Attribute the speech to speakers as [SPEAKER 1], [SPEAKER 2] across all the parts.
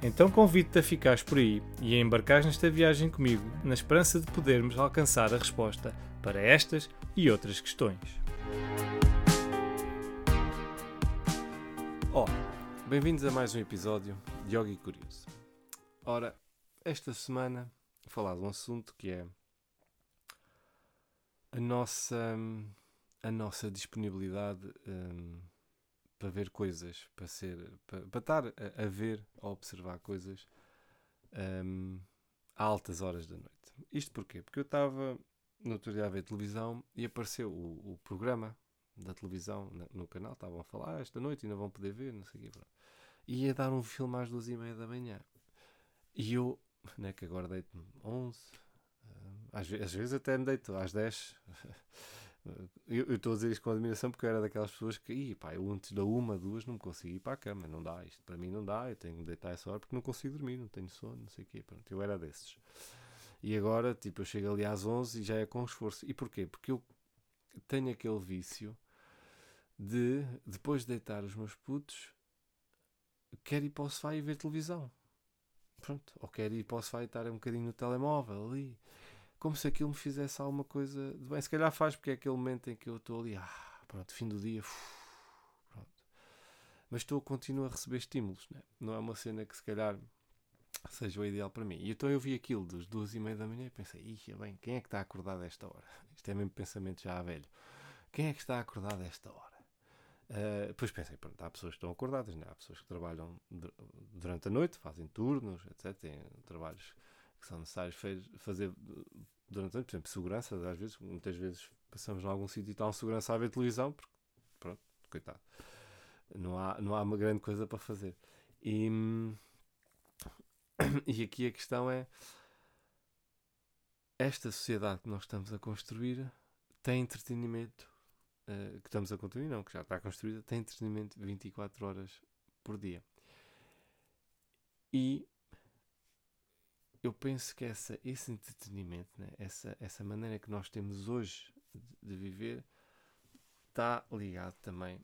[SPEAKER 1] Então convido-te a ficares por aí e a embarcares nesta viagem comigo, na esperança de podermos alcançar a resposta para estas e outras questões. Olá, bem-vindos a mais um episódio de Yogi Curioso. Ora, esta semana vou falar de um assunto que é a nossa, a nossa disponibilidade um, para ver coisas, para ser, para, para estar a, a, ver, a observar coisas um, a altas horas da noite. Isto porquê? Porque eu estava no outro dia a ver televisão e apareceu o, o programa da televisão no canal, estavam a falar, ah, esta noite ainda vão poder ver, não sei o quê. Pronto. E ia dar um filme às duas e meia da manhã. E eu, né, que agora deito-me 11, às, às, vezes até me deito às 10. Eu estou a dizer isto com admiração porque eu era daquelas pessoas que, Ih, pá, eu antes da uma, duas não consigo ir para a cama, não dá, isto para mim não dá, eu tenho que me deitar essa hora porque não consigo dormir, não tenho sono, não sei o quê. Pronto, eu era desses. E agora, tipo, eu chego ali às 11 e já é com esforço. E porquê? Porque eu tenho aquele vício de, depois de deitar os meus putos, quero ir para o sofá e ver televisão. Pronto. Ou quero ir para o sofá e estar um bocadinho no telemóvel ali. Como se aquilo me fizesse alguma coisa de bem. Se calhar faz porque é aquele momento em que eu estou ali, ah, pronto, fim do dia, pronto. Mas estou, continuo a receber estímulos, né? não é uma cena que se calhar seja o ideal para mim. E então eu vi aquilo das duas e meia da manhã e pensei, ih, bem, quem é que está acordado a esta hora? Isto é mesmo pensamento já velho. Quem é que está acordado a esta hora? Uh, depois pensei, pronto, há pessoas que estão acordadas, né? há pessoas que trabalham durante a noite, fazem turnos, etc. Têm trabalhos que são necessários fazer durante a noite, por exemplo, segurança, às vezes, muitas vezes passamos em algum sítio e está um segurança a ver televisão, porque, pronto, coitado, não há, não há uma grande coisa para fazer. E, e aqui a questão é: esta sociedade que nós estamos a construir tem entretenimento. Uh, que estamos a construir, não, que já está construída, tem entretenimento 24 horas por dia. E eu penso que essa, esse entretenimento, né, essa, essa maneira que nós temos hoje de, de viver, está ligado também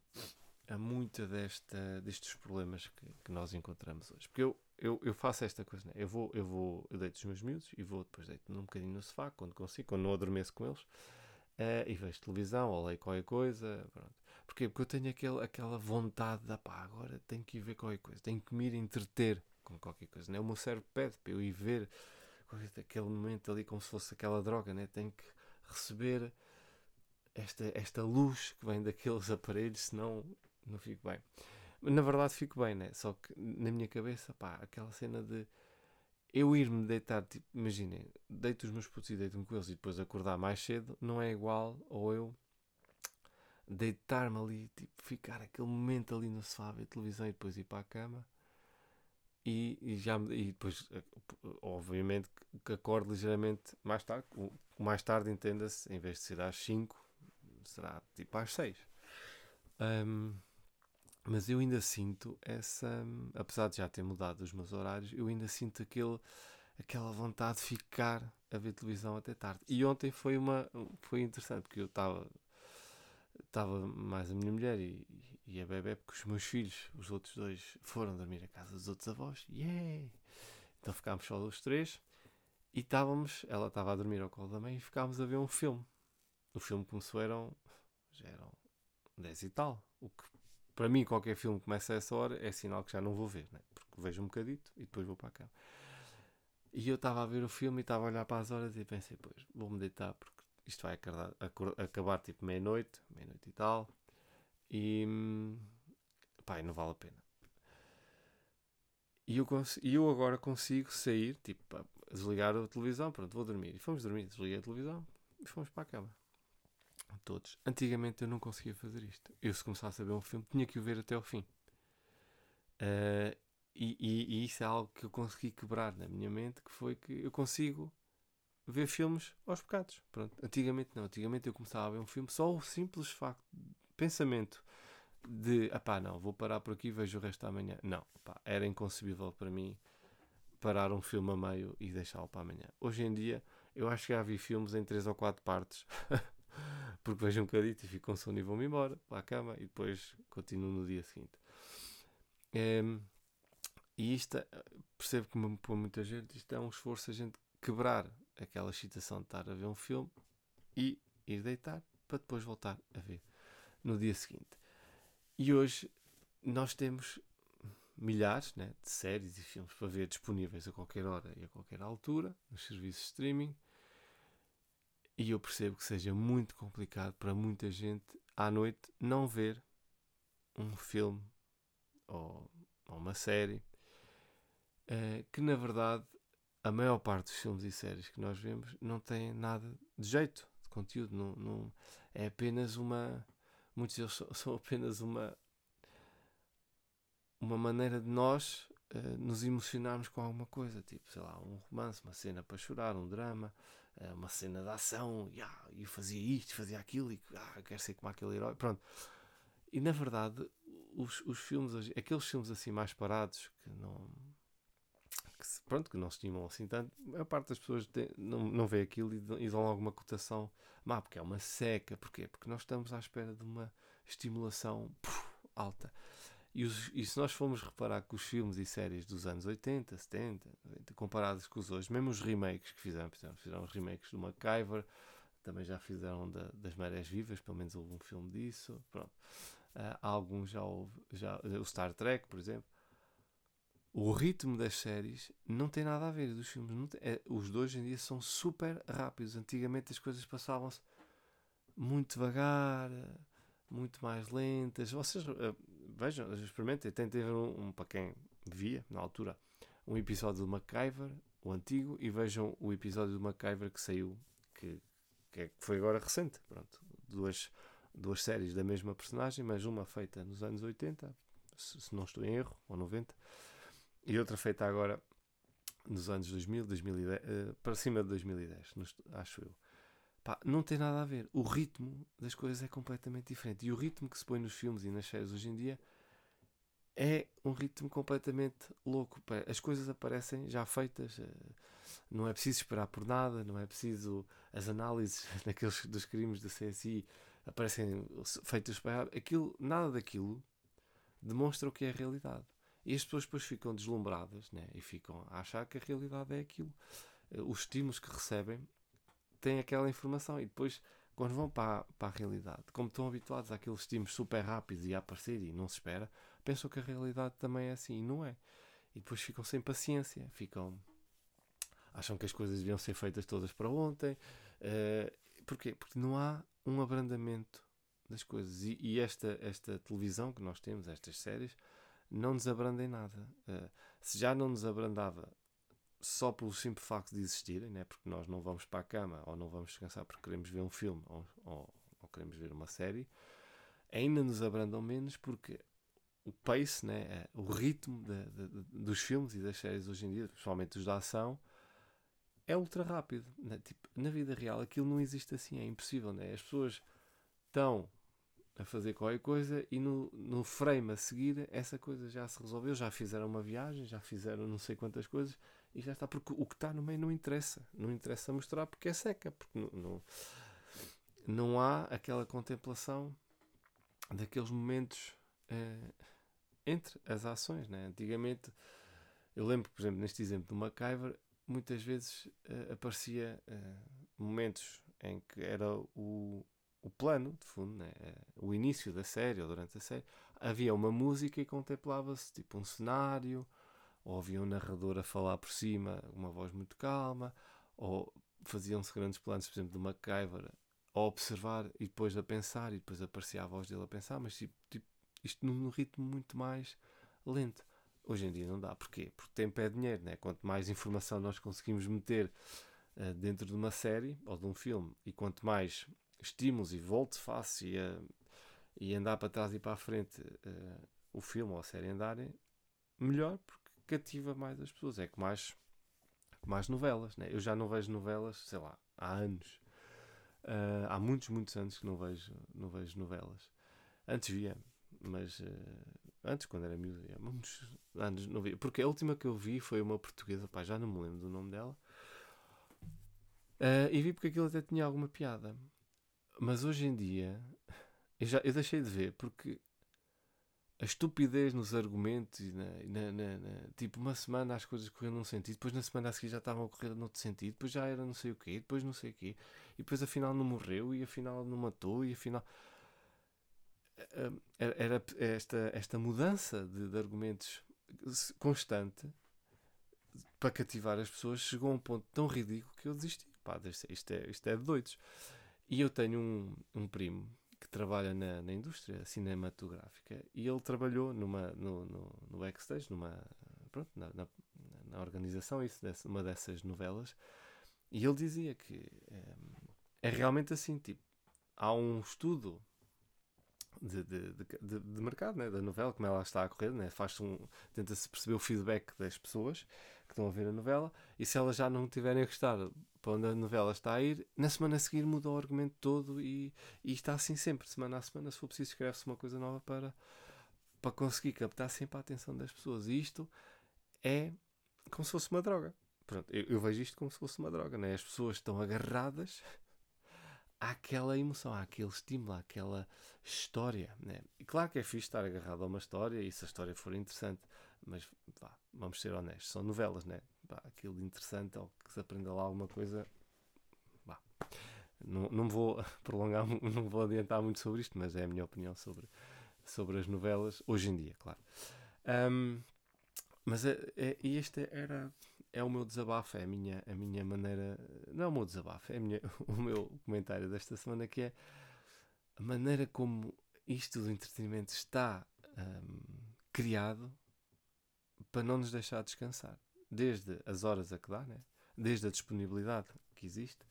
[SPEAKER 1] a muita desta, destes problemas que, que nós encontramos hoje. Porque eu, eu, eu faço esta coisa, né? eu vou, eu vou, eu deito os meus miúdos e vou depois deito-me um bocadinho no sofá, quando consigo, quando não adormeço com eles, uh, e vejo televisão ou leio qualquer coisa, pronto. Porquê? Porque eu tenho aquele, aquela vontade de, pá, agora tenho que ir ver qualquer coisa, tenho que me ir entreter com qualquer coisa, né? O meu cérebro pede para eu ir ver aquele momento ali como se fosse aquela droga, né? Tenho que receber esta, esta luz que vem daqueles aparelhos, senão não fico bem. Na verdade fico bem, né? Só que na minha cabeça, pá, aquela cena de eu ir-me deitar, tipo, imaginem, deito os meus putos e deito-me com eles e depois acordar mais cedo, não é igual ou eu deitar-me ali, tipo, ficar aquele momento ali no sofá, ver televisão e depois ir para a cama e, já e depois, eh, obviamente, que acordo ligeiramente mais tarde, mais tarde entenda-se, em vez de ser às 5, será tipo às 6. Um, mas eu ainda sinto essa, apesar de já ter mudado os meus horários, eu ainda sinto aquele, aquela vontade de ficar a ver televisão até tarde. E ontem foi uma foi interessante porque eu estava estava mais a minha mulher e, e a bebê, porque os meus filhos, os outros dois, foram dormir a casa dos outros avós. Yeah! Então ficámos só os três e estávamos, ela estava a dormir ao colo da mãe e ficámos a ver um filme. O filme começou, eram, já eram 10 e tal. O que para mim, qualquer filme que começa a essa hora é sinal que já não vou ver, né? porque vejo um bocadito e depois vou para a cama. E eu estava a ver o filme e estava a olhar para as horas e pensei, pois, vou-me deitar porque isto vai acabar, acabar tipo meia-noite, meia-noite e tal, e pá, não vale a pena. E eu, eu agora consigo sair, tipo, desligar a televisão, pronto, vou dormir. E fomos dormir, desliguei a televisão e fomos para a cama todos. Antigamente eu não conseguia fazer isto. Eu, se começasse a ver um filme, tinha que o ver até ao fim. Uh, e, e, e, isso é algo que eu consegui quebrar na minha mente, que foi que eu consigo ver filmes aos bocados. Pronto. Antigamente não. Antigamente eu começava a ver um filme só o simples facto, pensamento de, pá, não, vou parar por aqui e vejo o resto amanhã. Não, pá, era inconcebível para mim parar um filme a meio e deixá-lo para amanhã. Hoje em dia, eu acho que já vi filmes em três ou quatro partes, porque vejo um bocadito e fico com sono e vou-me embora para a cama e depois continuo no dia seguinte. É, e isto, percebo que para muita gente, isto é um esforço a gente quebrar aquela excitação de estar a ver um filme e ir deitar para depois voltar a ver no dia seguinte. E hoje nós temos milhares né, de séries e filmes para ver disponíveis a qualquer hora e a qualquer altura nos serviços de streaming. E eu percebo que seja muito complicado para muita gente à noite não ver um filme ou, ou uma série uh, que na verdade a maior parte dos filmes e séries que nós vemos não tem nada de jeito de conteúdo, não, não é apenas uma muitos deles são apenas uma uma maneira de nós uh, nos emocionarmos com alguma coisa, tipo, sei lá, um romance, uma cena para chorar, um drama, uh, uma cena de ação, e yeah, eu fazia isto, fazia aquilo, e ah, quero ser como aquele herói, pronto. E na verdade, os, os filmes, aqueles filmes assim mais parados, que não. Que, pronto, que não se estimam assim tanto, a parte das pessoas tem, não, não vê aquilo e, e dão alguma cotação má, porque é uma seca, porquê? Porque nós estamos à espera de uma estimulação puf, alta. E, os, e, se nós formos reparar que os filmes e séries dos anos 80, 70, 90, comparados com os hoje, mesmo os remakes que fizeram, fizeram os remakes do MacGyver, também já fizeram da, das Marés Vivas, pelo menos houve um filme disso. Pronto. Uh, alguns já houve, já, o Star Trek, por exemplo. O ritmo das séries não tem nada a ver dos filmes. Tem, é, os dois hoje em dia são super rápidos. Antigamente as coisas passavam-se muito devagar, muito mais lentas. Vocês uh, vejam, experimentem, tentem ver um, um, para quem via na altura um episódio do MacGyver, o antigo, e vejam o episódio do MacGyver que saiu, que, que é, foi agora recente. Pronto, duas, duas séries da mesma personagem, mas uma feita nos anos 80, se, se não estou em erro, ou 90, e outra feita agora nos anos 2000, 2010, uh, para cima de 2010, nos, acho eu. Pá, não tem nada a ver. O ritmo das coisas é completamente diferente. E o ritmo que se põe nos filmes e nas séries hoje em dia é um ritmo completamente louco. As coisas aparecem já feitas, eh, não é preciso esperar por nada, não é preciso as análises daqueles, dos crimes da CSI aparecem feitas para aquilo, nada daquilo demonstra o que é a realidade. E as pessoas depois ficam deslumbradas né? e ficam a achar que a realidade é aquilo. Eh, os estímulos que recebem têm aquela informação e depois, quando vão para, para a realidade, como estão habituados àqueles estímulos super rápidos e a aparecer e não se espera, pensam que a realidade também é assim e não é. E depois ficam sem paciência, ficam. acham que as coisas deviam ser feitas todas para ontem. Uh, porquê? Porque não há um abrandamento das coisas. E, e, esta, esta televisão que nós temos, estas séries, não nos abranda em nada. Uh, se já não nos abrandava só pelo simples facto de existirem, né? porque nós não vamos para a cama ou não vamos descansar porque queremos ver um filme ou, ou, ou queremos ver uma série, ainda nos abrandam menos porque o pace, né? É, o ritmo de, de, de, dos filmes e das séries hoje em dia, principalmente os da ação, é ultra rápido. Né? Tipo, na vida real aquilo não existe assim, é impossível. Né? As pessoas estão a fazer qualquer coisa e no, no frame a seguir essa coisa já se resolveu, já fizeram uma viagem, já fizeram não sei quantas coisas e já está, porque o que está no meio não interessa. Não interessa mostrar porque é seca, porque não, não, não há aquela contemplação daqueles momentos eh, entre as ações. Né? Antigamente, eu lembro, por exemplo, neste exemplo do MacGyver, muitas vezes eh, aparecia eh, momentos em que era o, o plano, de fundo, né? o início da série ou durante a série, havia uma música e contemplava-se tipo um cenário ou havia um narrador a falar por cima, uma voz muito calma, ou faziam-se grandes planos, por exemplo, do MacGyver, a observar e depois a pensar, e depois aparecia a voz dele a pensar, mas tipo, tipo isto num ritmo muito mais lento. Hoje em dia não dá. Porquê? Porque tempo é dinheiro, né? Quanto mais informação nós conseguimos meter uh, dentro de uma série ou de um filme, e quanto mais estímulos e volte-face e, uh, e andar para trás e para a frente uh, o filme ou a série andarem, melhor, porque cativa mais as pessoas. É que mais as novelas, né? Eu já não vejo novelas, sei lá, há anos. Uh, há muitos, muitos anos que não vejo, não vejo novelas. Antes via, mas uh, antes, quando era miúdo, há muitos anos não via. Porque a última que eu vi foi uma portuguesa, pá, já não me lembro do nome dela. Uh, e vi porque aquilo até tinha alguma piada. Mas hoje em dia, eu, já, eu deixei de ver porque a estupidez nos argumentos e na, na, na, na, tipo uma semana as coisas corriam num sentido, depois na semana a seguir já estavam a correr noutro sentido, depois já era não sei o quê, depois não sei o quê, e depois afinal não morreu, e afinal não matou, e afinal eh, era, era esta, esta mudança de, de, argumentos constante para cativar as pessoas chegou a um ponto tão ridículo que eu desisti. Pá, isto é, isto é de doidos. E eu tenho um, um primo trabalha na, na, indústria cinematográfica e ele trabalhou numa, no, no, no backstage, numa, pronto, na, na, na organização isso, uma dessas novelas, e ele dizia que é, é realmente assim, tipo, há um estudo de, de, de, de, mercado né, da novela, como ela está a correr, né, faz um, tenta-se perceber o feedback das pessoas que estão a ver a novela e se elas já não tiverem a gostar para onde a novela está a ir, na semana a seguir muda o argumento todo e, e está assim sempre, semana a semana, se for preciso, escreve-se uma coisa nova para, para conseguir captar sempre a atenção das pessoas. E isto é como se fosse uma droga. Pronto, eu, eu vejo isto como se fosse uma droga, né? as pessoas estão agarradas àquela emoção, àquele estímulo, àquela história. Né? E claro que é fixe estar agarrado a uma história e se a história for interessante, mas vá, vamos ser honestos, são novelas, né? Pá, aquilo interessante ou que se aprenda lá alguma coisa. Não, não vou prolongar, não vou adiantar muito sobre isto, mas é a minha opinião sobre, sobre as novelas, hoje em dia, claro. Um, mas é, é, este era é o meu desabafo, é a minha, a minha maneira. Não é o meu desabafo, é minha, o meu comentário desta semana que é a maneira como isto do entretenimento está um, criado para não nos deixar descansar desde as horas a que dá, né? desde a disponibilidade que existe,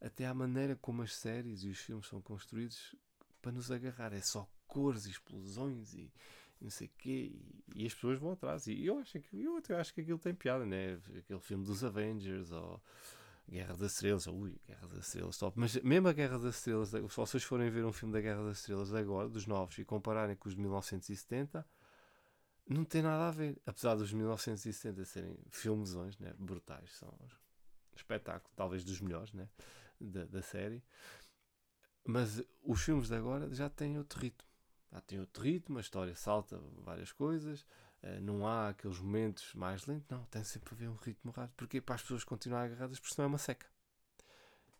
[SPEAKER 1] até à maneira como as séries e os filmes são construídos para nos agarrar. É só cores e explosões e não sei o quê, e, e, as pessoas vão atrás. E eu acho que eu até acho que aquilo tem piada, né? Aquele filme dos Avengers ou Guerra das Estrelas, ui, Guerra das Estrelas, top. Mas mesmo a Guerra das Estrelas, se vocês forem ver um filme da Guerra das Estrelas agora, dos novos, e compararem com os de 1970, não tem nada a ver. Apesar dos 1960 serem filmezões né, brutais, são um espetáculo, talvez dos melhores né, da, da série. Mas os filmes de agora já têm outro ritmo. Já têm outro ritmo, a história salta várias coisas, uh, não há aqueles momentos mais lentos, não, tem sempre a ver um ritmo rápido. Porque para as pessoas continuarem agarradas, porque senão é uma seca.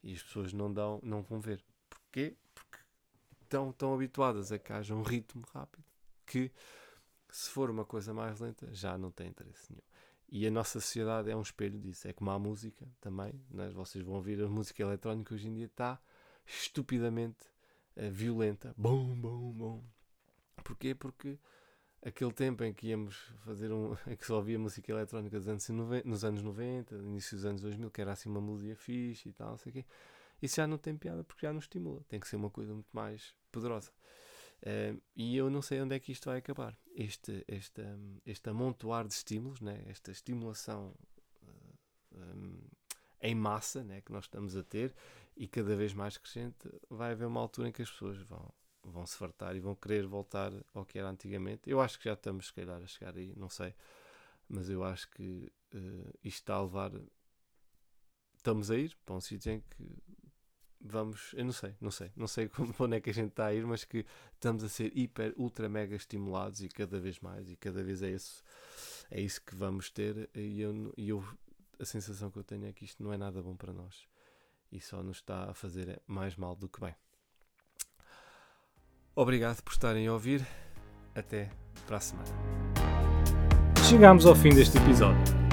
[SPEAKER 1] E as pessoas não, dão, não vão ver. Porquê? Porque estão tão habituadas a que haja um ritmo rápido que se for uma coisa mais lenta, já não tem interesse nenhum. E a nossa sociedade é um espelho disso. É como a música também. Né? Vocês vão ouvir a música eletrónica hoje em dia está estupidamente uh, violenta. Bom, bom, bom. Porquê? Porque aquele tempo em que íamos fazer um. em que só ouvia música eletrónica nos anos 90, nos anos 90 início dos anos 2000, que era assim uma melodia fixe e tal, não sei o quê. Isso já não tem piada porque já não estimula. Tem que ser uma coisa muito mais poderosa. Uh, e eu não sei onde é que isto vai acabar. Este, este, um, este amontoar de estímulos, né? esta estimulação uh, um, em massa né? que nós estamos a ter e cada vez mais crescente, vai haver uma altura em que as pessoas vão, vão se fartar e vão querer voltar ao que era antigamente. Eu acho que já estamos, se calhar, a chegar aí, não sei, mas eu acho que uh, isto está a levar. Estamos a ir para um sítio em que vamos, eu não sei, não sei, não sei como, onde é que a gente está a ir, mas que estamos a ser hiper, ultra, mega estimulados e cada vez mais, e cada vez é isso, é isso que vamos ter. E eu, e eu, a sensação que eu tenho é que isto não é nada bom para nós e só nos está a fazer mais mal do que bem. Obrigado por estarem a ouvir. Até para a semana.
[SPEAKER 2] Chegamos ao fim deste episódio.